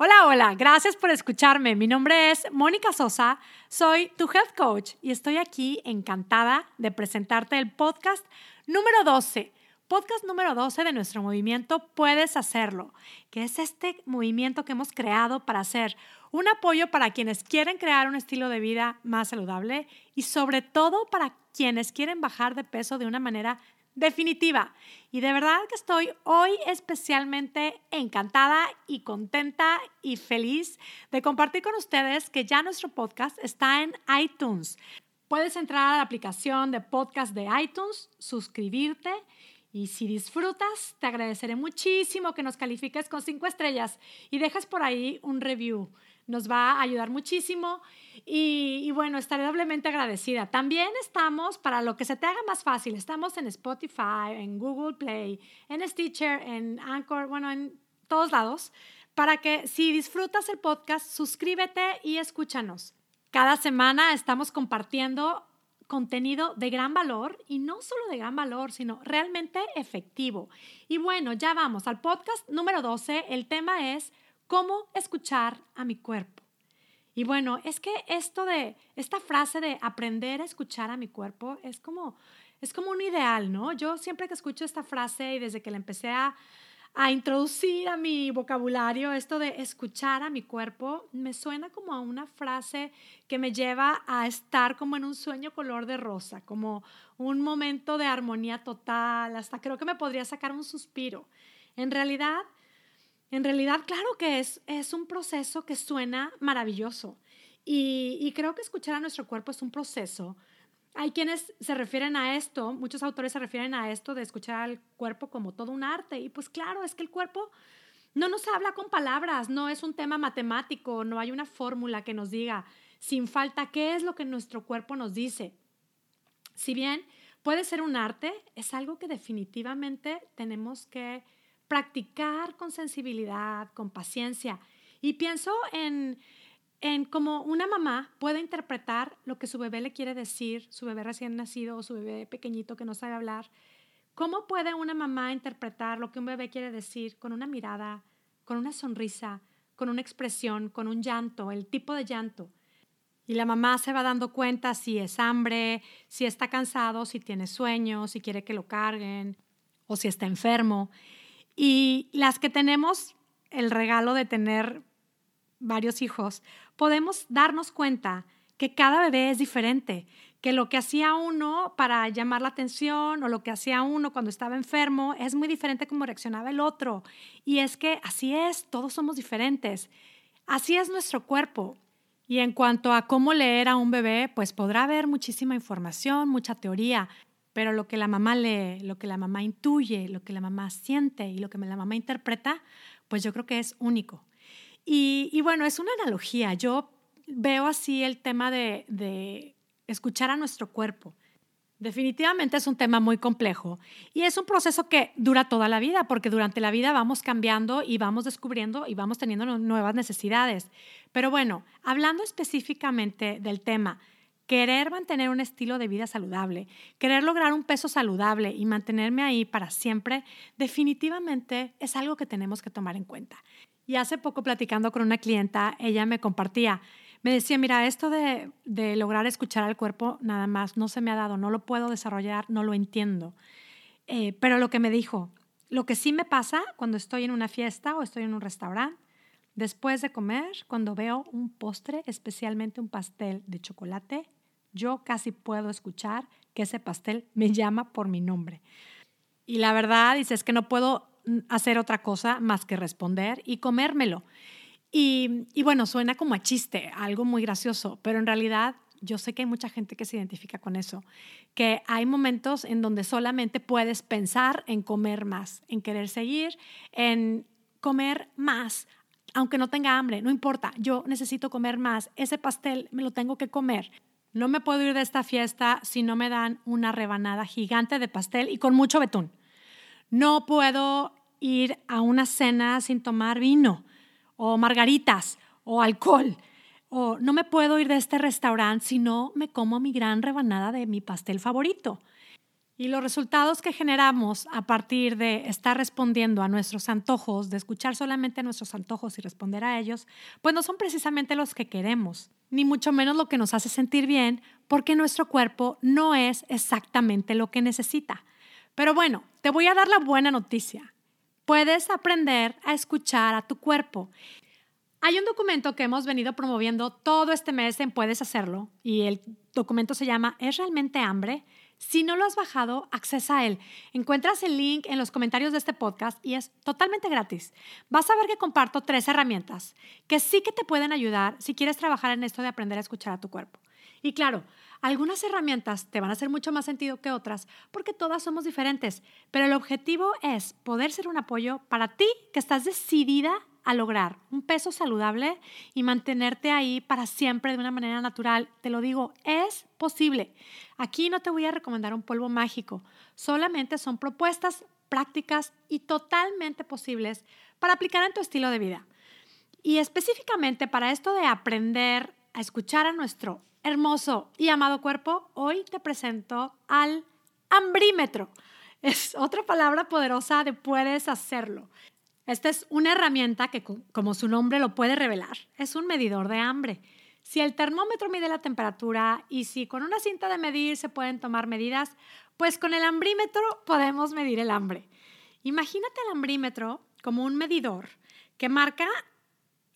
Hola, hola, gracias por escucharme. Mi nombre es Mónica Sosa, soy tu health coach y estoy aquí encantada de presentarte el podcast número 12. Podcast número 12 de nuestro movimiento Puedes Hacerlo, que es este movimiento que hemos creado para hacer un apoyo para quienes quieren crear un estilo de vida más saludable y sobre todo para quienes quieren bajar de peso de una manera definitiva. Y de verdad que estoy hoy especialmente encantada y contenta y feliz de compartir con ustedes que ya nuestro podcast está en iTunes. Puedes entrar a la aplicación de podcast de iTunes, suscribirte y si disfrutas, te agradeceré muchísimo que nos califiques con cinco estrellas y dejes por ahí un review nos va a ayudar muchísimo y, bueno, estaré doblemente agradecida. También estamos, para lo que se te haga más fácil, estamos en Spotify, en Google Play, en Stitcher, en Anchor, bueno, en todos lados, para que si disfrutas el podcast, suscríbete y escúchanos. Cada semana estamos compartiendo contenido de gran valor y no solo de gran valor, sino realmente efectivo. Y bueno, ya vamos al podcast número 12. El tema es cómo escuchar a mi cuerpo. Y bueno, es que esto de, esta frase de aprender a escuchar a mi cuerpo es como, es como un ideal, ¿no? Yo siempre que escucho esta frase y desde que la empecé a, a introducir a mi vocabulario, esto de escuchar a mi cuerpo, me suena como a una frase que me lleva a estar como en un sueño color de rosa, como un momento de armonía total, hasta creo que me podría sacar un suspiro. En realidad, en realidad, claro que es, es un proceso que suena maravilloso y, creo que escuchar a nuestro cuerpo es un proceso. Hay quienes se refieren a esto, muchos autores se refieren a esto de escuchar al cuerpo como todo un arte y pues claro, es que el cuerpo no nos habla con palabras, no es un tema matemático, no hay una fórmula que nos diga sin falta qué es lo que nuestro cuerpo nos dice. Si bien puede ser un arte, es algo que definitivamente tenemos que practicar con sensibilidad, con paciencia. Y pienso en, en cómo una mamá puede interpretar lo que su bebé le quiere decir, su bebé recién nacido o su bebé pequeñito que no sabe hablar. ¿Cómo puede una mamá interpretar lo que un bebé quiere decir con una mirada, con una sonrisa, con una expresión, con un llanto, el tipo de llanto? Y la mamá se va dando cuenta si es hambre, si está cansado, si tiene sueño, si quiere que lo carguen o si está enfermo. Y las que tenemos el regalo de tener varios hijos, podemos darnos cuenta que cada bebé es diferente, que lo que hacía uno para llamar la atención o lo que hacía uno cuando estaba enfermo es muy diferente como reaccionaba el otro. Y es que así es, todos somos diferentes. Así es nuestro cuerpo. Y en cuanto a cómo leer a un bebé, pues podrá haber muchísima información, mucha teoría, pero lo que la mamá lee, lo que la mamá intuye, lo que la mamá siente y lo que la mamá interpreta, pues yo creo que es único. Y, bueno, es una analogía. Yo veo así el tema de escuchar a nuestro cuerpo. Definitivamente es un tema muy complejo y es un proceso que dura toda la vida porque durante la vida vamos cambiando y vamos descubriendo y vamos teniendo nuevas necesidades. Pero bueno, hablando específicamente del tema, querer mantener un estilo de vida saludable, querer lograr un peso saludable y mantenerme ahí para siempre, definitivamente es algo que tenemos que tomar en cuenta. Y hace poco platicando con una clienta, ella me compartía, me decía, mira, esto de, lograr escuchar al cuerpo nada más no se me ha dado, no lo puedo desarrollar, no lo entiendo. Eh, pero lo que me dijo, lo que sí me pasa cuando estoy en una fiesta o estoy en un restaurante, después de comer, cuando veo un postre, especialmente un pastel de chocolate, yo casi puedo escuchar que ese pastel me llama por mi nombre. Y la verdad, dice, es que no puedo hacer otra cosa más que responder y comérmelo. Y, y, bueno, suena como a chiste, algo muy gracioso, pero en realidad yo sé que hay mucha gente que se identifica con eso, que hay momentos en donde solamente puedes pensar en comer más, en querer seguir, en comer más, aunque no tenga hambre, no importa, yo necesito comer más, ese pastel me lo tengo que comer. No me puedo ir de esta fiesta si no me dan una rebanada gigante de pastel y con mucho betún. No puedo ir a una cena sin tomar vino o margaritas o alcohol. O no me puedo ir de este restaurante si no me como mi gran rebanada de mi pastel favorito. Y los resultados que generamos a partir de estar respondiendo a nuestros antojos, de escuchar solamente a nuestros antojos y responder a ellos, pues no son precisamente los que queremos, ni mucho menos lo que nos hace sentir bien, porque nuestro cuerpo no es exactamente lo que necesita. Pero bueno, te voy a dar la buena noticia. Puedes aprender a escuchar a tu cuerpo. Hay un documento que hemos venido promoviendo todo este mes en Puedes Hacerlo y el documento se llama ¿Es realmente hambre? Si no lo has bajado, accesa a él. Encuentras el link en los comentarios de este podcast y es totalmente gratis. Vas a ver que comparto tres herramientas que sí que te pueden ayudar si quieres trabajar en esto de aprender a escuchar a tu cuerpo. Y claro, algunas herramientas te van a hacer mucho más sentido que otras porque todas somos diferentes, pero el objetivo es poder ser un apoyo para ti que estás decidida lograr un peso saludable y mantenerte ahí para siempre de una manera natural. Te lo digo, es posible. Aquí no te voy a recomendar un polvo mágico, solamente son propuestas prácticas y totalmente posibles para aplicar en tu estilo de vida. Y específicamente para esto de aprender a escuchar a nuestro hermoso y amado cuerpo, hoy te presento al hambrímetro. Es otra palabra poderosa de puedes hacerlo. Esta es una herramienta que, como su nombre lo puede revelar, es un medidor de hambre. Si el termómetro mide la temperatura y si con una cinta de medir se pueden tomar medidas, pues con el hambrímetro podemos medir el hambre. Imagínate el hambrímetro como un medidor que marca,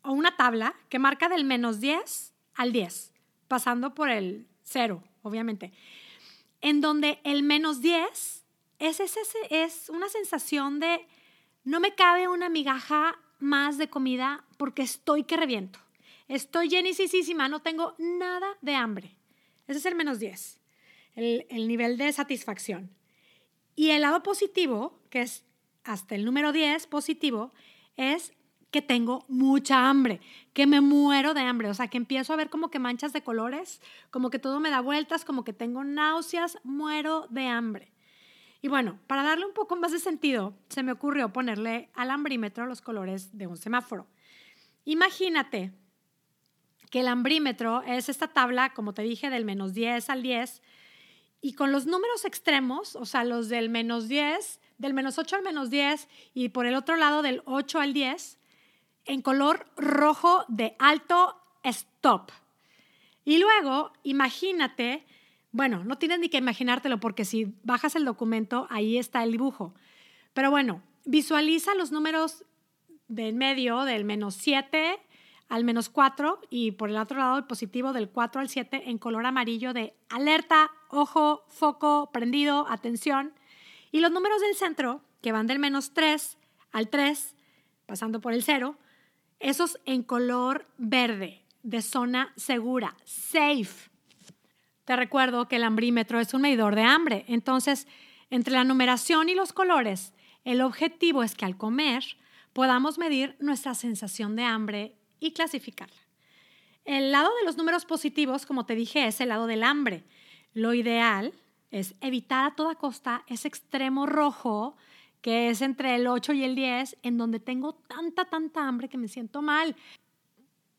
o una tabla que marca del menos 10 al 10, pasando por el cero, obviamente, en donde el menos 10 es, es, es una sensación de no me cabe una migaja más de comida porque estoy que reviento. Estoy llenísima, no tengo nada de hambre. Ese es el menos 10, el, el nivel de satisfacción. Y el lado positivo, que es hasta el número 10 positivo, es que tengo mucha hambre, que me muero de hambre, o sea, que empiezo a ver como que manchas de colores, como que todo me da vueltas, como que tengo náuseas, muero de hambre. Y bueno, para darle un poco más de sentido, se me ocurrió ponerle al hambrímetro los colores de un semáforo. Imagínate que el hambrímetro es esta tabla, como te dije, del menos 10 al 10, y con los números extremos, o sea, los del menos 10, del menos 8 al menos 10, y por el otro lado del 8 al 10, en color rojo de alto stop. Y luego, imagínate bueno, no tienes ni que imaginártelo porque si bajas el documento, ahí está el dibujo. Pero bueno, visualiza los números del medio, del menos 7 al menos 4 y por el otro lado el positivo del 4 al 7 en color amarillo de alerta, ojo, foco, prendido, atención. Y los números del centro, que van del menos 3 al 3, pasando por el 0, esos en color verde, de zona segura, safe. Te recuerdo que el hambrímetro es un medidor de hambre. Entonces, entre la numeración y los colores, el objetivo es que al comer podamos medir nuestra sensación de hambre y clasificarla. El lado de los números positivos, como te dije, es el lado del hambre. Lo ideal es evitar a toda costa ese extremo rojo que es entre el 8 y el 10, en donde tengo tanta, tanta hambre que me siento mal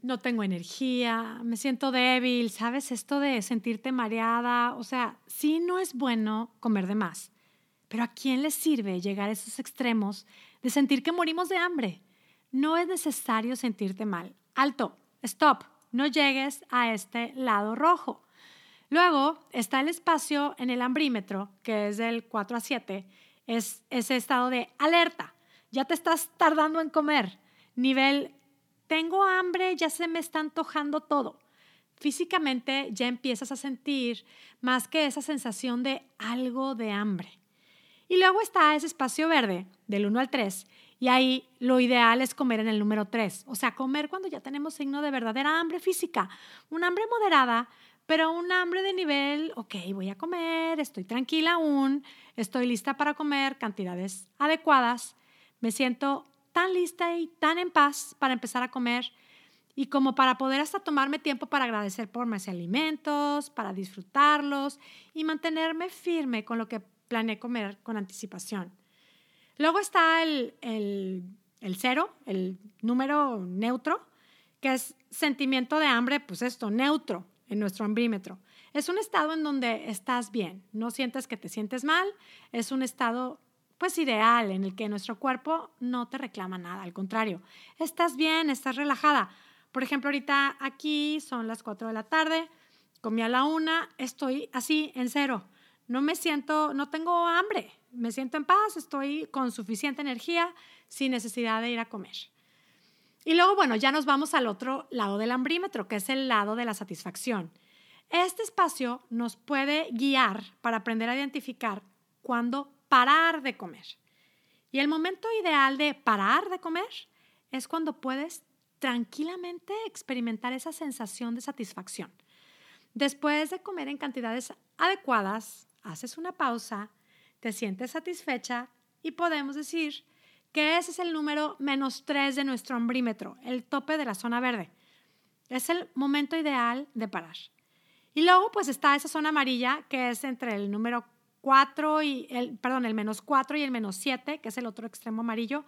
no tengo energía, me siento débil, ¿sabes? Esto de sentirte mareada, o sea, sí no es bueno comer de más, pero ¿a quién le sirve llegar a esos extremos de sentir que morimos de hambre? No es necesario sentirte mal. Alto, stop, no llegues a este lado rojo. Luego está el espacio en el hambrímetro, que es del 4 a 7, es ese estado de alerta. Ya te estás tardando en comer. Nivel tengo hambre, ya se me está antojando todo. Físicamente ya empiezas a sentir más que esa sensación de algo de hambre. Y luego está ese espacio verde, del 1 al 3, y ahí lo ideal es comer en el número 3, o sea, comer cuando ya tenemos signo de verdadera hambre física, un hambre moderada, pero un hambre de nivel, ok, voy a comer, estoy tranquila aún, estoy lista para comer cantidades adecuadas, me siento tan lista y tan en paz para empezar a comer y como para poder hasta tomarme tiempo para agradecer por mis alimentos, para disfrutarlos y mantenerme firme con lo que planeé comer con anticipación. Luego está el, el, cero, el número neutro, que es sentimiento de hambre, pues esto, neutro en nuestro hambrímetro. Es un estado en donde estás bien, no sientes que te sientes mal, es un estado pues ideal en el que nuestro cuerpo no te reclama nada, al contrario, estás bien, estás relajada. Por ejemplo, ahorita aquí son las 4 de la tarde, comí a la una, estoy así en cero. No me siento, no tengo hambre, me siento en paz, estoy con suficiente energía, sin necesidad de ir a comer. Y luego, bueno, ya nos vamos al otro lado del hambrímetro, que es el lado de la satisfacción. Este espacio nos puede guiar para aprender a identificar cuándo parar de comer. Y el momento ideal de parar de comer es cuando puedes tranquilamente experimentar esa sensación de satisfacción. Después de comer en cantidades adecuadas, haces una pausa, te sientes satisfecha y podemos decir que ese es el número menos 3 de nuestro hambrímetro, el tope de la zona verde. Es el momento ideal de parar. Y luego pues está esa zona amarilla que es entre el número 4 y el, perdón, el menos 4 y el menos 7, que es el otro extremo amarillo,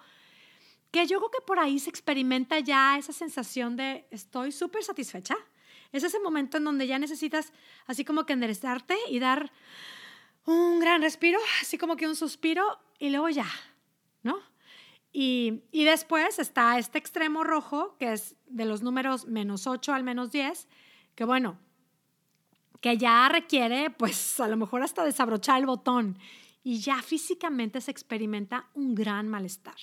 que yo creo que por ahí se experimenta ya esa sensación de estoy súper satisfecha. Es ese momento en donde ya necesitas así como que enderezarte y dar un gran respiro, así como que un suspiro y luego ya, ¿no? Y, y, después está este extremo rojo, que es de los números menos 8 al menos 10, que bueno, que ya requiere, pues a lo mejor hasta desabrochar el botón y ya físicamente se experimenta un gran malestar,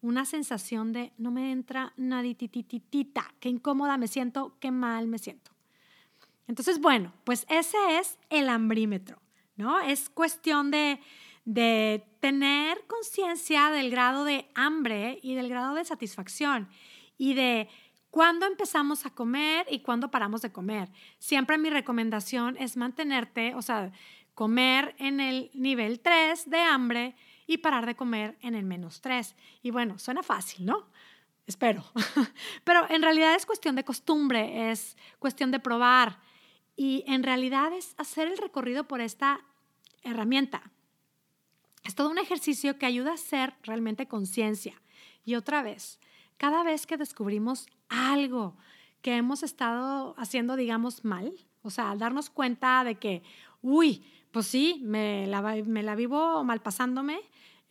una sensación de no me entra naditititita, qué incómoda me siento, qué mal me siento. Entonces, bueno, pues ese es el hambrímetro, ¿no? Es cuestión de, de tener conciencia del grado de hambre y del grado de satisfacción y de cuándo empezamos a comer y cuándo paramos de comer. Siempre mi recomendación es mantenerte, o sea, comer en el nivel 3 de hambre y parar de comer en el menos 3. Y bueno, suena fácil, ¿no? Espero. Pero en realidad es cuestión de costumbre, es cuestión de probar. Y en realidad es hacer el recorrido por esta herramienta. Es todo un ejercicio que ayuda a hacer realmente conciencia. Y otra vez, cada vez que descubrimos algo que hemos estado haciendo, digamos, mal, o sea, darnos cuenta de que, uy, pues sí, me la, me la vivo mal pasándome,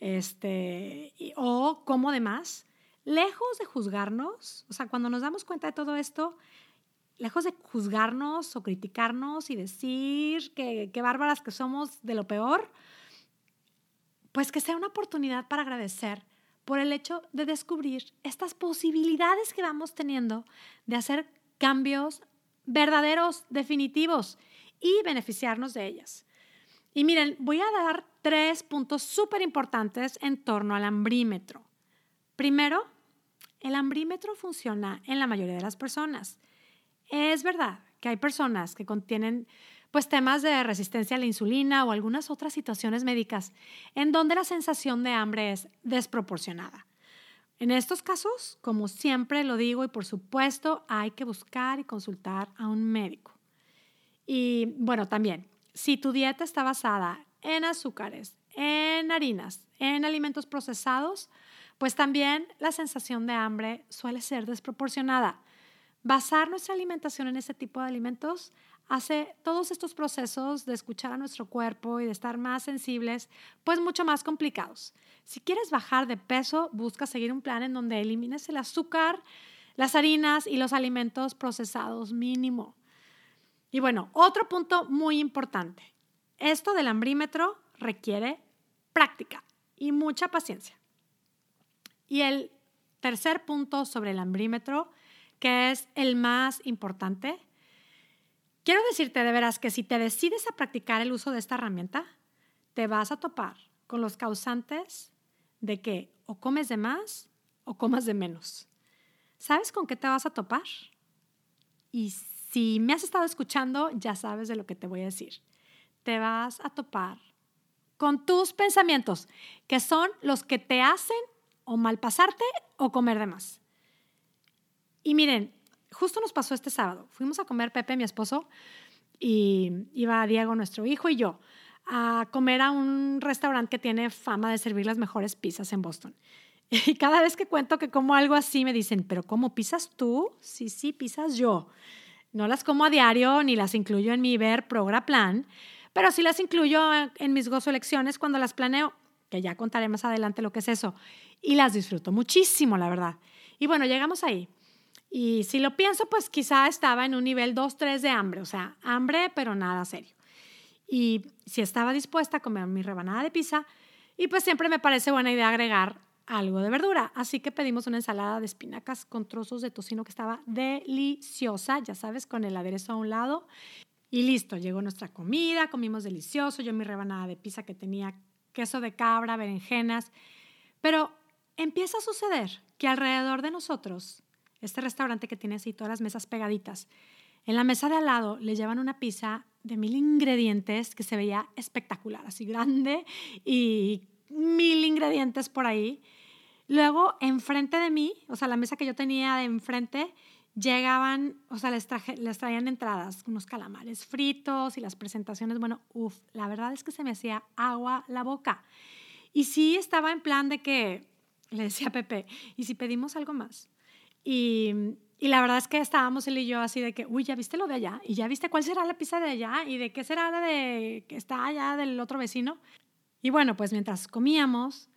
este, o como demás, lejos de juzgarnos, o sea, cuando nos damos cuenta de todo esto, lejos de juzgarnos o criticarnos y decir que, que bárbaras que somos de lo peor, pues que sea una oportunidad para agradecer por el hecho de descubrir estas posibilidades que vamos teniendo de hacer cambios verdaderos, definitivos y beneficiarnos de ellas. Y miren, voy a dar tres puntos súper importantes en torno al hambrímetro. Primero, el hambrímetro funciona en la mayoría de las personas. Es verdad que hay personas que contienen pues temas de resistencia a la insulina o algunas otras situaciones médicas en donde la sensación de hambre es desproporcionada. En estos casos, como siempre lo digo y por supuesto, hay que buscar y consultar a un médico. Y bueno, también, si tu dieta está basada en azúcares, en harinas, en alimentos procesados, pues también la sensación de hambre suele ser desproporcionada. Basar nuestra alimentación en ese tipo de alimentos hace todos estos procesos de escuchar a nuestro cuerpo y de estar más sensibles, pues mucho más complicados. Si quieres bajar de peso, busca seguir un plan en donde elimines el azúcar, las harinas y los alimentos procesados mínimo. Y bueno, otro punto muy importante. Esto del hambrímetro requiere práctica y mucha paciencia. Y el tercer punto sobre el hambrímetro, que es el más importante, Quiero decirte de veras que si te decides a practicar el uso de esta herramienta, te vas a topar con los causantes de que o comes de más o comas de menos. ¿Sabes con qué te vas a topar? Y si me has estado escuchando, ya sabes de lo que te voy a decir. Te vas a topar con tus pensamientos, que son los que te hacen o malpasarte o comer de más. Y miren, justo nos pasó este sábado. Fuimos a comer Pepe, mi esposo, y iba Diego, nuestro hijo, y yo a comer a un restaurante que tiene fama de servir las mejores pizzas en Boston. Y cada vez que cuento que como algo así me dicen, pero ¿cómo pisas tú? Sí, sí, pisas yo. No las como a diario ni las incluyo en mi ver progra plan, pero sí las incluyo en mis gozo lecciones cuando las planeo, que ya contaré más adelante lo que es eso. Y las disfruto muchísimo, la verdad. Y bueno, llegamos ahí. Y si lo pienso, pues quizá estaba en un nivel 2, 3 de hambre, o sea, hambre, pero nada serio. Y si estaba dispuesta a comer mi rebanada de pizza, y pues siempre me parece buena idea agregar algo de verdura. Así que pedimos una ensalada de espinacas con trozos de tocino que estaba deliciosa, ya sabes, con el aderezo a un lado. Y listo, llegó nuestra comida, comimos delicioso, yo mi rebanada de pizza que tenía queso de cabra, berenjenas. Pero empieza a suceder que alrededor de nosotros, este restaurante que tiene así todas las mesas pegaditas, en la mesa de al lado le llevan una pizza de mil ingredientes que se veía espectacular, así grande y mil ingredientes por ahí. Luego, enfrente de mí, o sea, la mesa que yo tenía de enfrente, llegaban, o sea, les, les traían entradas, unos calamares fritos y las presentaciones, bueno, uff, la verdad es que se me hacía agua la boca. Y sí estaba en plan de que, le decía a Pepe, ¿y si pedimos algo más? Y, y la verdad es que estábamos él y yo así de que, uy, ¿ya viste lo de allá? ¿Y ya viste cuál será la pizza de allá? ¿Y de qué será la de que está allá del otro vecino? Y bueno, pues mientras comíamos,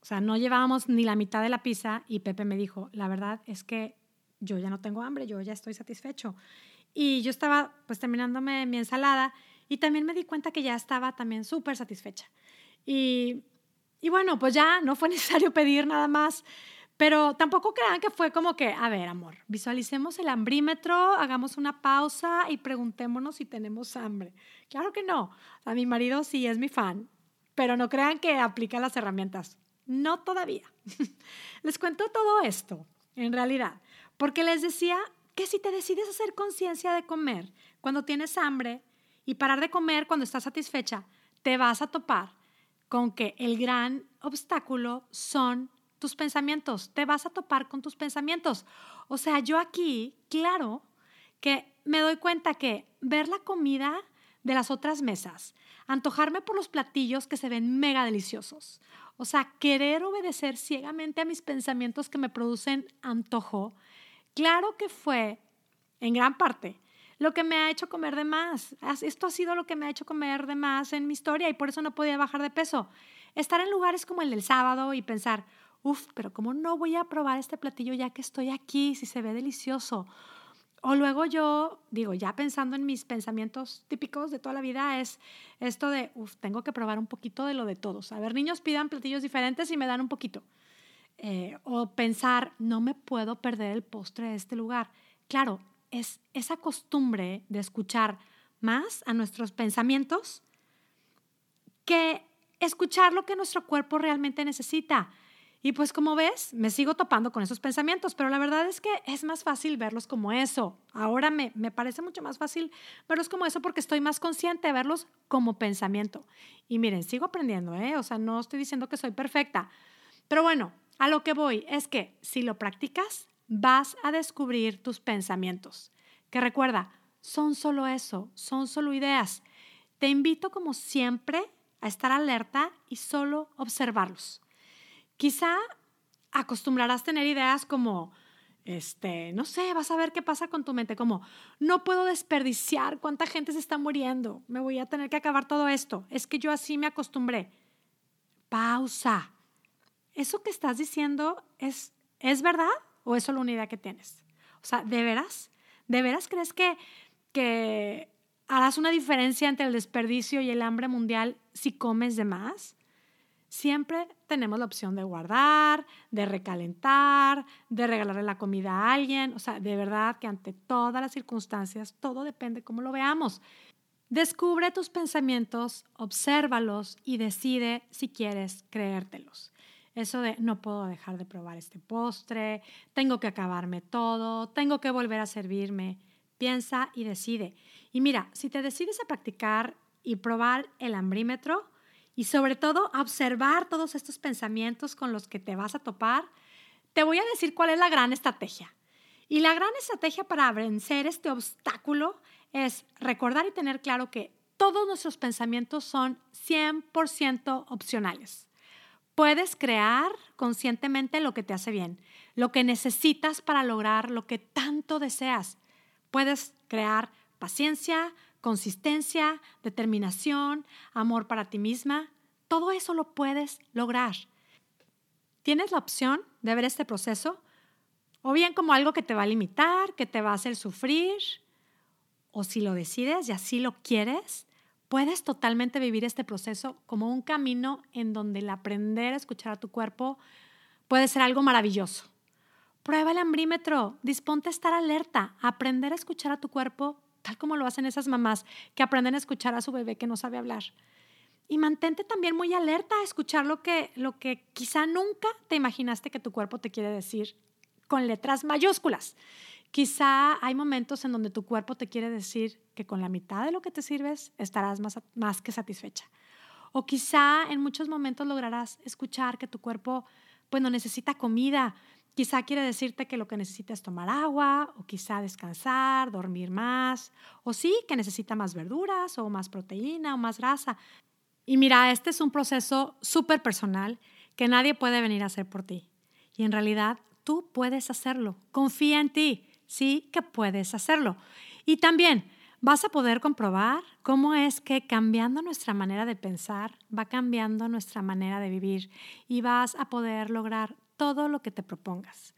o sea, no llevábamos ni la mitad de la pizza y Pepe me dijo, la verdad es que yo ya no tengo hambre, yo ya estoy satisfecho. Y yo estaba pues terminándome mi ensalada y también me di cuenta que ya estaba también súper satisfecha. Y, y bueno, pues ya no fue necesario pedir nada más. Pero tampoco crean que fue como que, a ver, amor, visualicemos el hambrímetro, hagamos una pausa y preguntémonos si tenemos hambre. Claro que no. A mi marido sí es mi fan, pero no crean que aplica las herramientas. No todavía. les cuento todo esto, en realidad, porque les decía que si te decides hacer conciencia de comer cuando tienes hambre y parar de comer cuando estás satisfecha, te vas a topar con que el gran obstáculo son tus pensamientos, te vas a topar con tus pensamientos. O sea, yo aquí, claro, que me doy cuenta que ver la comida de las otras mesas, antojarme por los platillos que se ven mega deliciosos, o sea, querer obedecer ciegamente a mis pensamientos que me producen antojo, claro que fue, en gran parte, lo que me ha hecho comer de más. Esto ha sido lo que me ha hecho comer de más en mi historia y por eso no podía bajar de peso. Estar en lugares como el del sábado y pensar, uf, pero ¿cómo no voy a probar este platillo ya que estoy aquí, si se ve delicioso? O luego yo digo, ya pensando en mis pensamientos típicos de toda la vida, es esto de, uf, tengo que probar un poquito de lo de todos. A ver, niños pidan platillos diferentes y me dan un poquito. Eh, o pensar, no me puedo perder el postre de este lugar. Claro, es esa costumbre de escuchar más a nuestros pensamientos que escuchar lo que nuestro cuerpo realmente necesita. Y pues como ves, me sigo topando con esos pensamientos, pero la verdad es que es más fácil verlos como eso. Ahora me, me parece mucho más fácil verlos como eso porque estoy más consciente de verlos como pensamiento. Y miren, sigo aprendiendo, ¿eh? O sea, no estoy diciendo que soy perfecta. Pero bueno, a lo que voy es que si lo practicas, vas a descubrir tus pensamientos. Que recuerda, son solo eso, son solo ideas. Te invito como siempre a estar alerta y solo observarlos. Quizá acostumbrarás tener ideas como, este, no sé, vas a ver qué pasa con tu mente, como, no puedo desperdiciar cuánta gente se está muriendo, me voy a tener que acabar todo esto, es que yo así me acostumbré. Pausa. ¿Eso que estás diciendo es, es verdad o es solo una idea que tienes? O sea, ¿de veras? ¿De veras crees que, que harás una diferencia entre el desperdicio y el hambre mundial si comes de más? Siempre tenemos la opción de guardar, de recalentar, de regalarle la comida a alguien. O sea, de verdad que ante todas las circunstancias, todo depende cómo lo veamos. Descubre tus pensamientos, obsérvalos y decide si quieres creértelos. Eso de no puedo dejar de probar este postre, tengo que acabarme todo, tengo que volver a servirme. Piensa y decide. Y mira, si te decides a practicar y probar el hambrímetro, y sobre todo observar todos estos pensamientos con los que te vas a topar, te voy a decir cuál es la gran estrategia. Y la gran estrategia para vencer este obstáculo es recordar y tener claro que todos nuestros pensamientos son 100% opcionales. Puedes crear conscientemente lo que te hace bien, lo que necesitas para lograr lo que tanto deseas. Puedes crear paciencia, consistencia, determinación, amor para ti misma. Todo eso lo puedes lograr. Tienes la opción de ver este proceso o bien como algo que te va a limitar, que te va a hacer sufrir, o si lo decides y así lo quieres, puedes totalmente vivir este proceso como un camino en donde el aprender a escuchar a tu cuerpo puede ser algo maravilloso. Prueba el ambrímetro, disponte a estar alerta, aprender a escuchar a tu cuerpo, tal como lo hacen esas mamás que aprenden a escuchar a su bebé que no sabe hablar. Y mantente también muy alerta a escuchar lo que, lo que quizá nunca te imaginaste que tu cuerpo te quiere decir con letras mayúsculas. Quizá hay momentos en donde tu cuerpo te quiere decir que con la mitad de lo que te sirves estarás más, más que satisfecha. O quizá en muchos momentos lograrás escuchar que tu cuerpo pues no necesita comida, Quizá quiere decirte que lo que necesita es tomar agua, o quizá descansar, dormir más, o sí, que necesita más verduras, o más proteína, o más grasa. Y mira, este es un proceso súper personal que nadie puede venir a hacer por ti. Y en realidad tú puedes hacerlo. Confía en ti, sí que puedes hacerlo. Y también vas a poder comprobar cómo es que cambiando nuestra manera de pensar va cambiando nuestra manera de vivir y vas a poder lograr todo lo que te propongas.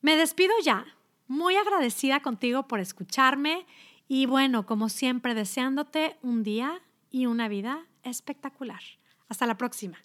Me despido ya, muy agradecida contigo por escucharme y bueno, como siempre, deseándote un día y una vida espectacular. Hasta la próxima.